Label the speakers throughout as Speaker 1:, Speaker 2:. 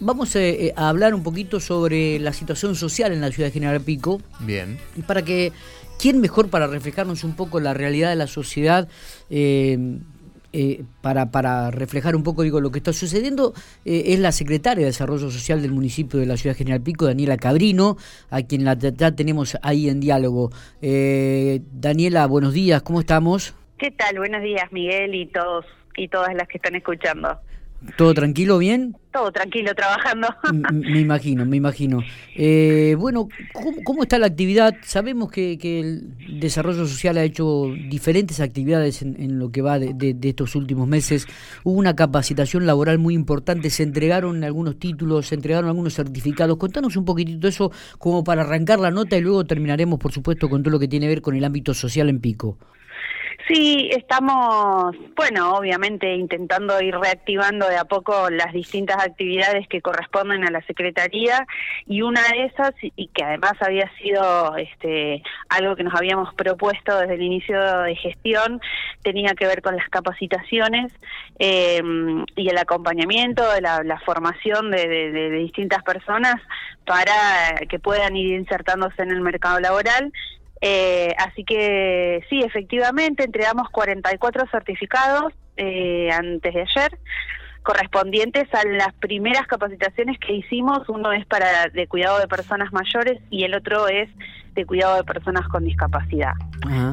Speaker 1: vamos eh, a, hablar un poquito sobre la situación social en la ciudad de General Pico.
Speaker 2: Bien.
Speaker 1: Y para que, ¿quién mejor para reflejarnos un poco la realidad de la sociedad? Eh, eh, para, para reflejar un poco digo lo que está sucediendo es la secretaria de Desarrollo Social del municipio de la ciudad de General Pico, Daniela Cabrino, a quien la, ya tenemos ahí en diálogo. Daniela, buenos días, ¿cómo estamos?
Speaker 3: ¿Qué tal? Buenos días, Miguel y todos y todas las que están escuchando.
Speaker 1: ¿Todo tranquilo, bien?
Speaker 3: Todo tranquilo, trabajando.
Speaker 1: me imagino, me imagino. Eh, bueno, ¿cómo, está la actividad? Sabemos que, el desarrollo social ha hecho diferentes actividades en, lo que va de, estos últimos meses. Hubo una capacitación laboral muy importante, se entregaron algunos títulos, se entregaron algunos certificados. Contanos un poquitito eso como para arrancar la nota y luego terminaremos, por supuesto, con todo lo que tiene que ver con el ámbito social en Pico.
Speaker 3: Sí, estamos, bueno, obviamente intentando ir reactivando de a poco las distintas actividades que corresponden a la Secretaría y una de esas, y que además había sido este, algo que nos habíamos propuesto desde el inicio de gestión, tenía que ver con las capacitaciones eh, y el acompañamiento, de la, formación de distintas personas para que puedan ir insertándose en el mercado laboral eh, así que sí, efectivamente, entregamos 44 certificados eh, antes de ayer correspondientes a las primeras capacitaciones que hicimos. Uno es para de cuidado de personas mayores y el otro es de cuidado de personas con discapacidad.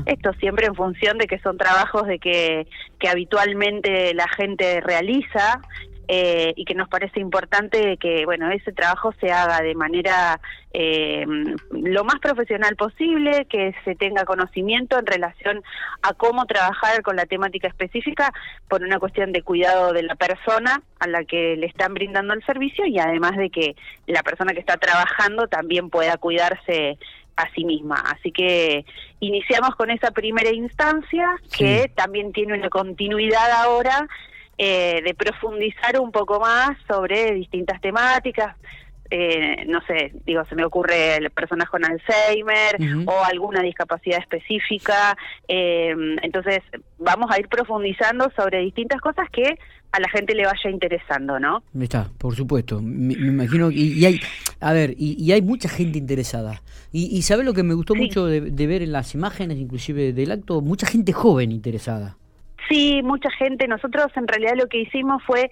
Speaker 3: Esto siempre en función de que son trabajos de que, que habitualmente la gente realiza eh, y que nos parece importante que bueno ese trabajo se haga de manera eh, lo más profesional posible, que se tenga conocimiento en relación a cómo trabajar con la temática específica por una cuestión de cuidado de la persona a la que le están brindando el servicio y además de que la persona que está trabajando también pueda cuidarse a sí misma. Así que iniciamos con esa primera instancia que también tiene una continuidad ahora eh, de profundizar un poco más sobre distintas temáticas. Eh, no sé, digo, se me ocurre personas con Alzheimer o alguna discapacidad específica. Eh, entonces, vamos a ir profundizando sobre distintas cosas que a la gente le vaya interesando, ¿no?
Speaker 1: Está, por supuesto. Me, imagino, y, hay, a ver, y, hay mucha gente interesada. Y, y ¿sabes lo que me gustó mucho de ver en las imágenes, inclusive del acto? Mucha gente joven interesada.
Speaker 3: Sí, mucha gente. Nosotros en realidad lo que hicimos fue,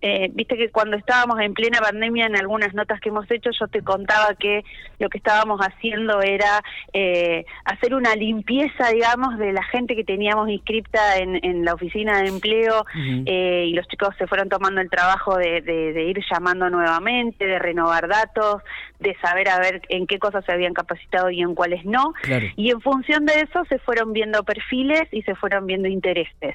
Speaker 3: eh, viste que cuando estábamos en plena pandemia, en algunas notas que hemos hecho, yo te contaba que lo que estábamos haciendo era eh, hacer una limpieza, digamos, de la gente que teníamos inscripta en, en la oficina de empleo eh, y los chicos se fueron tomando el trabajo de, de, ir llamando nuevamente, de renovar datos, de saber a ver en qué cosas se habían capacitado y en cuáles no. Y en función de eso se fueron viendo perfiles y se fueron viendo intereses.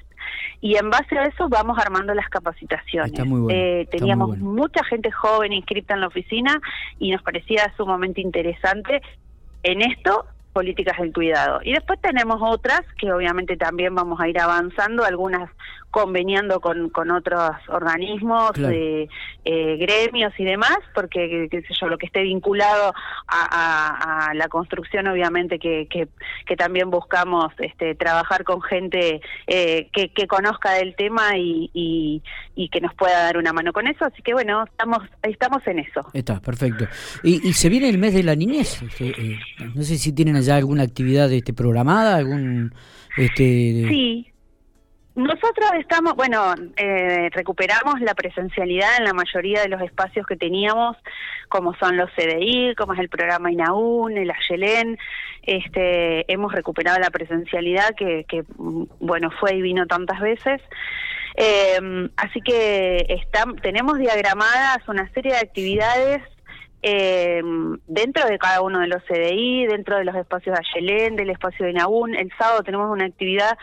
Speaker 3: Y en base a eso vamos armando las capacitaciones. eh, teníamos mucha gente joven inscrita en la oficina y nos parecía sumamente interesante en esto políticas del cuidado. Y después tenemos otras que obviamente también vamos a ir avanzando, algunas conveniando con, con otros organismos, eh, gremios y demás, porque qué sé yo, lo que esté vinculado a, la construcción, obviamente que, que, también buscamos este, trabajar con gente eh, que, que, conozca del tema y, y, que nos pueda dar una mano con eso. Así que bueno, estamos estamos en eso.
Speaker 1: Está, perfecto. Y, se viene el mes de la niñez. Este, eh, no sé si tienen allá alguna actividad este, programada, algún... Este...
Speaker 3: Sí, nosotros estamos, bueno, eh, recuperamos la presencialidad en la mayoría de los espacios que teníamos, como son los CDI, como es el programa INAUN, el AYELEN, este, hemos recuperado la presencialidad que, que bueno, fue y vino tantas veces. Eh, así que están, tenemos diagramadas una serie de actividades eh, dentro de cada uno de los CDI, dentro de los espacios de Ayelén, del espacio de Naún. El sábado tenemos una actividad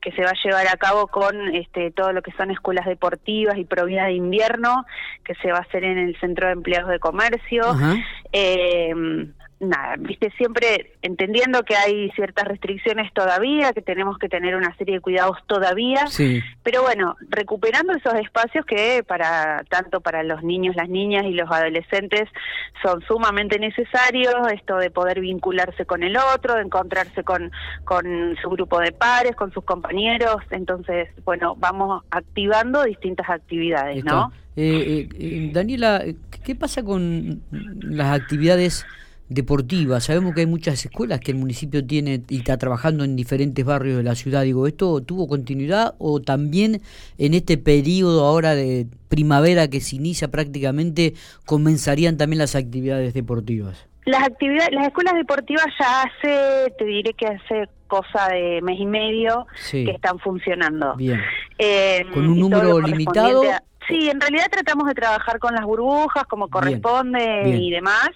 Speaker 3: que se va a llevar a cabo con este, todo lo que son escuelas deportivas y provida de invierno, que se va a hacer en el Centro de Empleados de Comercio. Eh, nada, viste, siempre entendiendo que hay ciertas restricciones todavía, que tenemos que tener una serie de cuidados todavía, pero bueno, recuperando esos espacios que para tanto para los niños, las niñas y los adolescentes son sumamente necesarios, esto de poder vincularse con el otro, de encontrarse con, con su grupo de pares, con sus compañeros, entonces, bueno, vamos activando distintas actividades, ¿no?
Speaker 1: Eh, eh, eh, Daniela, ¿Qué pasa con las actividades deportivas? Sabemos que hay muchas escuelas que el municipio tiene y está trabajando en diferentes barrios de la ciudad. Digo, ¿esto tuvo continuidad o también en este periodo ahora de primavera que se inicia prácticamente comenzarían también las actividades deportivas?
Speaker 3: Las actividades, las escuelas deportivas ya hace, te diré que hace cosa de mes y medio que están funcionando.
Speaker 1: Bien. Eh, ¿Con un número limitado?
Speaker 3: sí, en realidad tratamos de trabajar con las burbujas como corresponde y demás,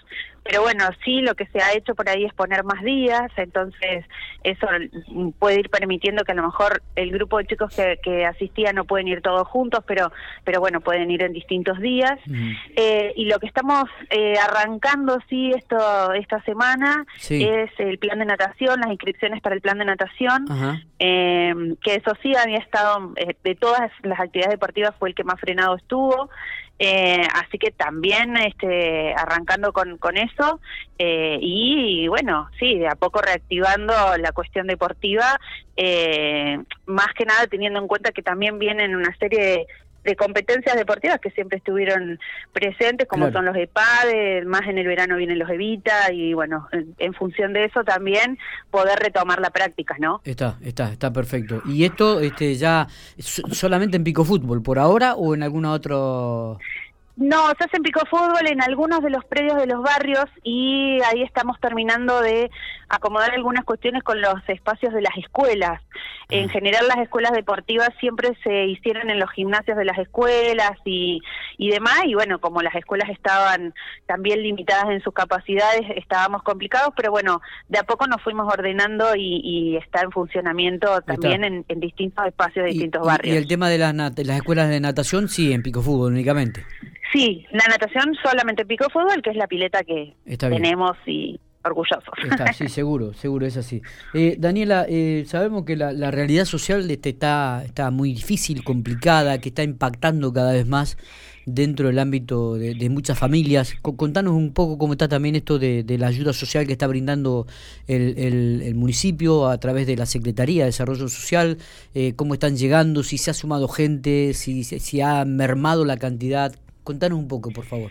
Speaker 3: pero bueno, sí, lo que se ha hecho por ahí es poner más días, entonces eso puede ir permitiendo que a lo mejor el grupo de chicos que, que asistían no pueden ir todos juntos, pero, pero bueno, pueden ir en distintos días. Eh, y lo que estamos eh, arrancando, sí, esto esta semana es el plan de natación, las inscripciones para el plan de natación, eh, que eso sí había estado, de todas las actividades deportivas fue el que más frenado estuvo. Eh, así que también este, arrancando con, con eso eh, y bueno, sí, de a poco reactivando la cuestión deportiva, eh, más que nada teniendo en cuenta que también vienen una serie de de competencias deportivas que siempre estuvieron presentes, como son los EPAD, más en el verano vienen los EVITA, y bueno, en, función de eso también poder retomar la práctica, ¿no?
Speaker 1: Está, está, está perfecto. ¿Y esto este, ya solamente en Pico Fútbol por ahora o en alguna otro...?
Speaker 3: No, se hace en Pico Fútbol en algunos de los predios de los barrios y ahí estamos terminando de acomodar algunas cuestiones con los espacios de las escuelas. En general las escuelas deportivas siempre se hicieron en los gimnasios de las escuelas y, y demás, y bueno, como las escuelas estaban también limitadas en sus capacidades, estábamos complicados, pero bueno, de a poco nos fuimos ordenando y, está en funcionamiento también en, distintos espacios de distintos barrios.
Speaker 1: Y el tema de las, las escuelas de natación, sí, en Pico Fútbol únicamente.
Speaker 3: Sí, la natación solamente Pico Fútbol, que es la pileta que tenemos y orgullosos.
Speaker 1: Está, sí, seguro, seguro es así. Eh, Daniela, eh, sabemos que la, la, realidad social este está, está muy difícil, complicada, que está impactando cada vez más dentro del ámbito de, muchas familias. Contanos un poco cómo está también esto de, la ayuda social que está brindando el, municipio a través de la Secretaría de Desarrollo Social, eh, cómo están llegando, si se ha sumado gente, si, si ha mermado la cantidad. Contanos un poco, por favor.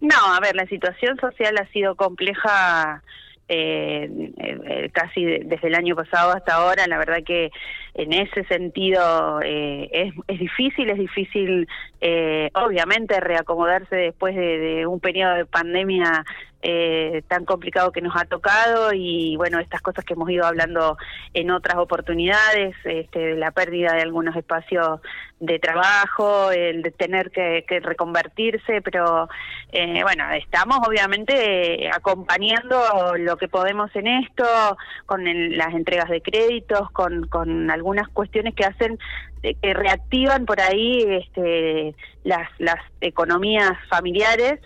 Speaker 3: No, a ver, la situación social ha sido compleja eh, eh, casi desde el año pasado hasta ahora. La verdad que en ese sentido eh, es, es difícil, es difícil eh, obviamente reacomodarse después de, un periodo de pandemia eh, tan complicado que nos ha tocado y bueno, estas cosas que hemos ido hablando en otras oportunidades, este, la pérdida de algunos espacios de trabajo, el de tener que, reconvertirse, pero eh, bueno, estamos obviamente acompañando lo que podemos en esto, con las entregas de créditos, con, con algunas cuestiones que hacen eh, que reactivan por ahí este, las, las economías familiares.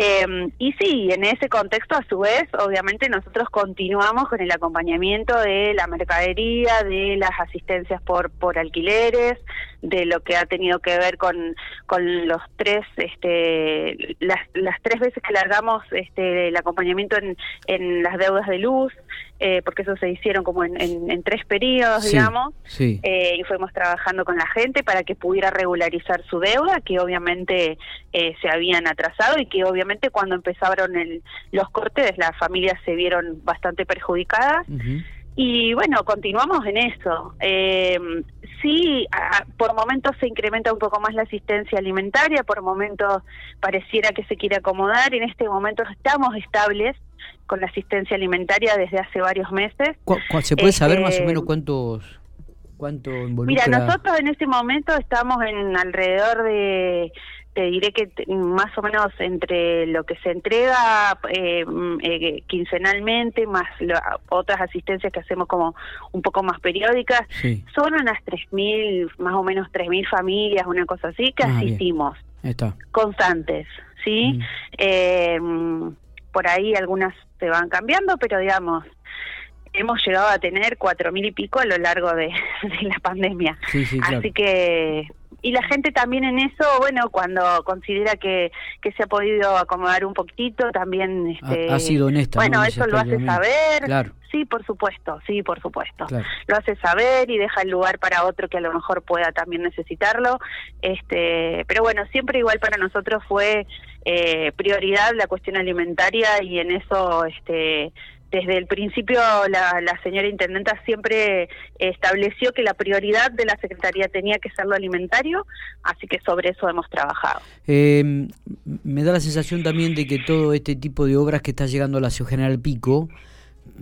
Speaker 3: Eh, y sí, en ese contexto, a su vez, obviamente nosotros continuamos con el acompañamiento de la mercadería, de las asistencias por, por alquileres, de lo que ha tenido que ver con, con los tres, este, las, las tres veces que largamos este, el acompañamiento en, en las deudas de luz, eh, porque eso se hicieron como en, en, tres periodos, digamos, eh, y fuimos trabajando con la gente para que pudiera regularizar su deuda, que obviamente eh, se habían atrasado y que obviamente cuando empezaron el, los cortes las familias se vieron bastante perjudicadas. Y bueno, continuamos en eso. Eh, sí, por momentos se incrementa un poco más la asistencia alimentaria, por momentos pareciera que se quiere acomodar. En este momento estamos estables con la asistencia alimentaria desde hace varios meses.
Speaker 1: ¿Se puede saber más o este, menos cuántos cuánto involucra?
Speaker 3: Mira, nosotros en este momento estamos en alrededor de te diré que más o menos entre lo que se entrega eh, mm, eh, quincenalmente, más otras asistencias que hacemos como un poco más periódicas, son unas 3.000, más o menos 3.000 familias, una cosa así, que ah, asistimos. Constantes, ¿sí? Mm. Eh, por ahí algunas se van cambiando, pero digamos, hemos llegado a tener cuatro mil y pico a lo largo de, la pandemia. Así que y la gente también en eso, bueno, cuando considera que, que se ha podido acomodar un poquito, también...
Speaker 1: Este, ha, sido honesta.
Speaker 3: Bueno, eso lo hace saber. Claro. Sí, por supuesto, sí, por supuesto. Lo hace saber y deja el lugar para otro que a lo mejor pueda también necesitarlo. Este, pero bueno, siempre igual para nosotros fue eh, prioridad la cuestión alimentaria y en eso este desde el principio la, señora intendenta siempre estableció que la prioridad de la Secretaría tenía que ser lo alimentario, así que sobre eso hemos trabajado.
Speaker 1: Eh, me da la sensación también de que todo este tipo de obras que está llegando a la Ciudad General Pico,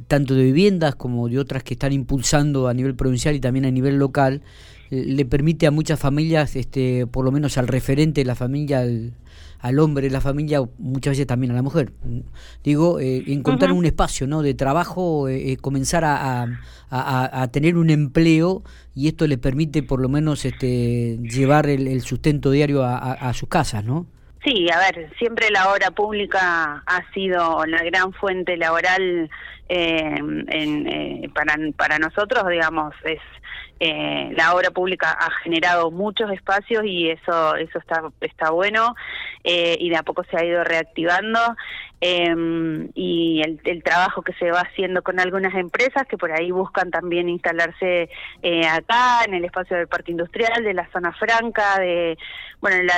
Speaker 1: tanto de viviendas como de otras que están impulsando a nivel provincial y también a nivel local, le permite a muchas familias, este, por lo menos al referente de la familia, al, hombre de la familia, muchas veces también a la mujer. Digo, eh, encontrar un espacio ¿no? de trabajo, eh, eh, comenzar a, a, tener un empleo y esto le permite por lo menos este, llevar el, sustento diario a, sus casas, ¿no?
Speaker 3: Sí, a ver, siempre la obra pública ha sido la gran fuente laboral en, para, para nosotros, digamos, es eh, la obra pública ha generado muchos espacios y eso eso está está bueno eh, y de a poco se ha ido reactivando eh, y el, el, trabajo que se va haciendo con algunas empresas que por ahí buscan también instalarse eh, acá en el espacio del parque industrial de la zona franca de bueno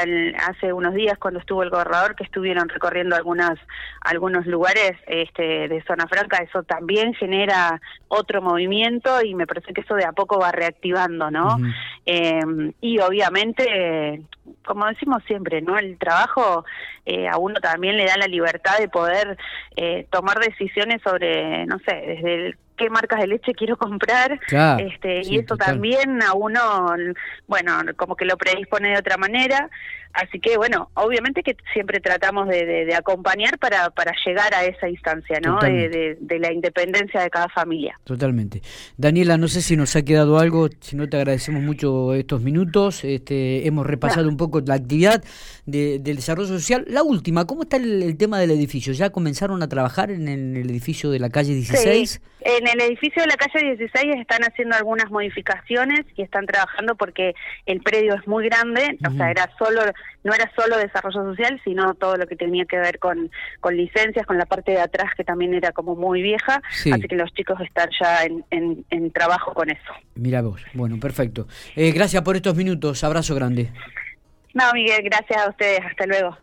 Speaker 3: hace unos días cuando estuvo el gobernador que estuvieron recorriendo algunas algunos lugares este de zona franca eso también genera otro movimiento y me parece que eso de a poco va reactivando no eh, y obviamente como decimos siempre, ¿no? El trabajo eh, a uno también le da la libertad de poder eh, tomar decisiones sobre, no sé, desde el qué marcas de leche quiero comprar. Este y eso también a uno bueno como que lo predispone de otra manera. Así que bueno obviamente que siempre tratamos de, acompañar para para llegar a esa instancia no de, la independencia de cada familia.
Speaker 1: Totalmente. Daniela no sé si nos ha quedado algo si no te agradecemos mucho estos minutos. Este hemos repasado un poco la actividad del desarrollo social. La última cómo está el, tema del edificio ya comenzaron a trabajar en el, edificio de la calle 16
Speaker 3: sí. en el edificio de la calle 16 están haciendo algunas modificaciones y están trabajando porque el predio es muy grande, o sea, era solo no era solo desarrollo social, sino todo lo que tenía que ver con, con licencias, con la parte de atrás que también era como muy vieja, así que los chicos están ya en, en, trabajo con eso.
Speaker 1: Mira vos, bueno, perfecto. Eh, gracias por estos minutos, abrazo grande.
Speaker 3: No, Miguel, gracias a ustedes, hasta luego.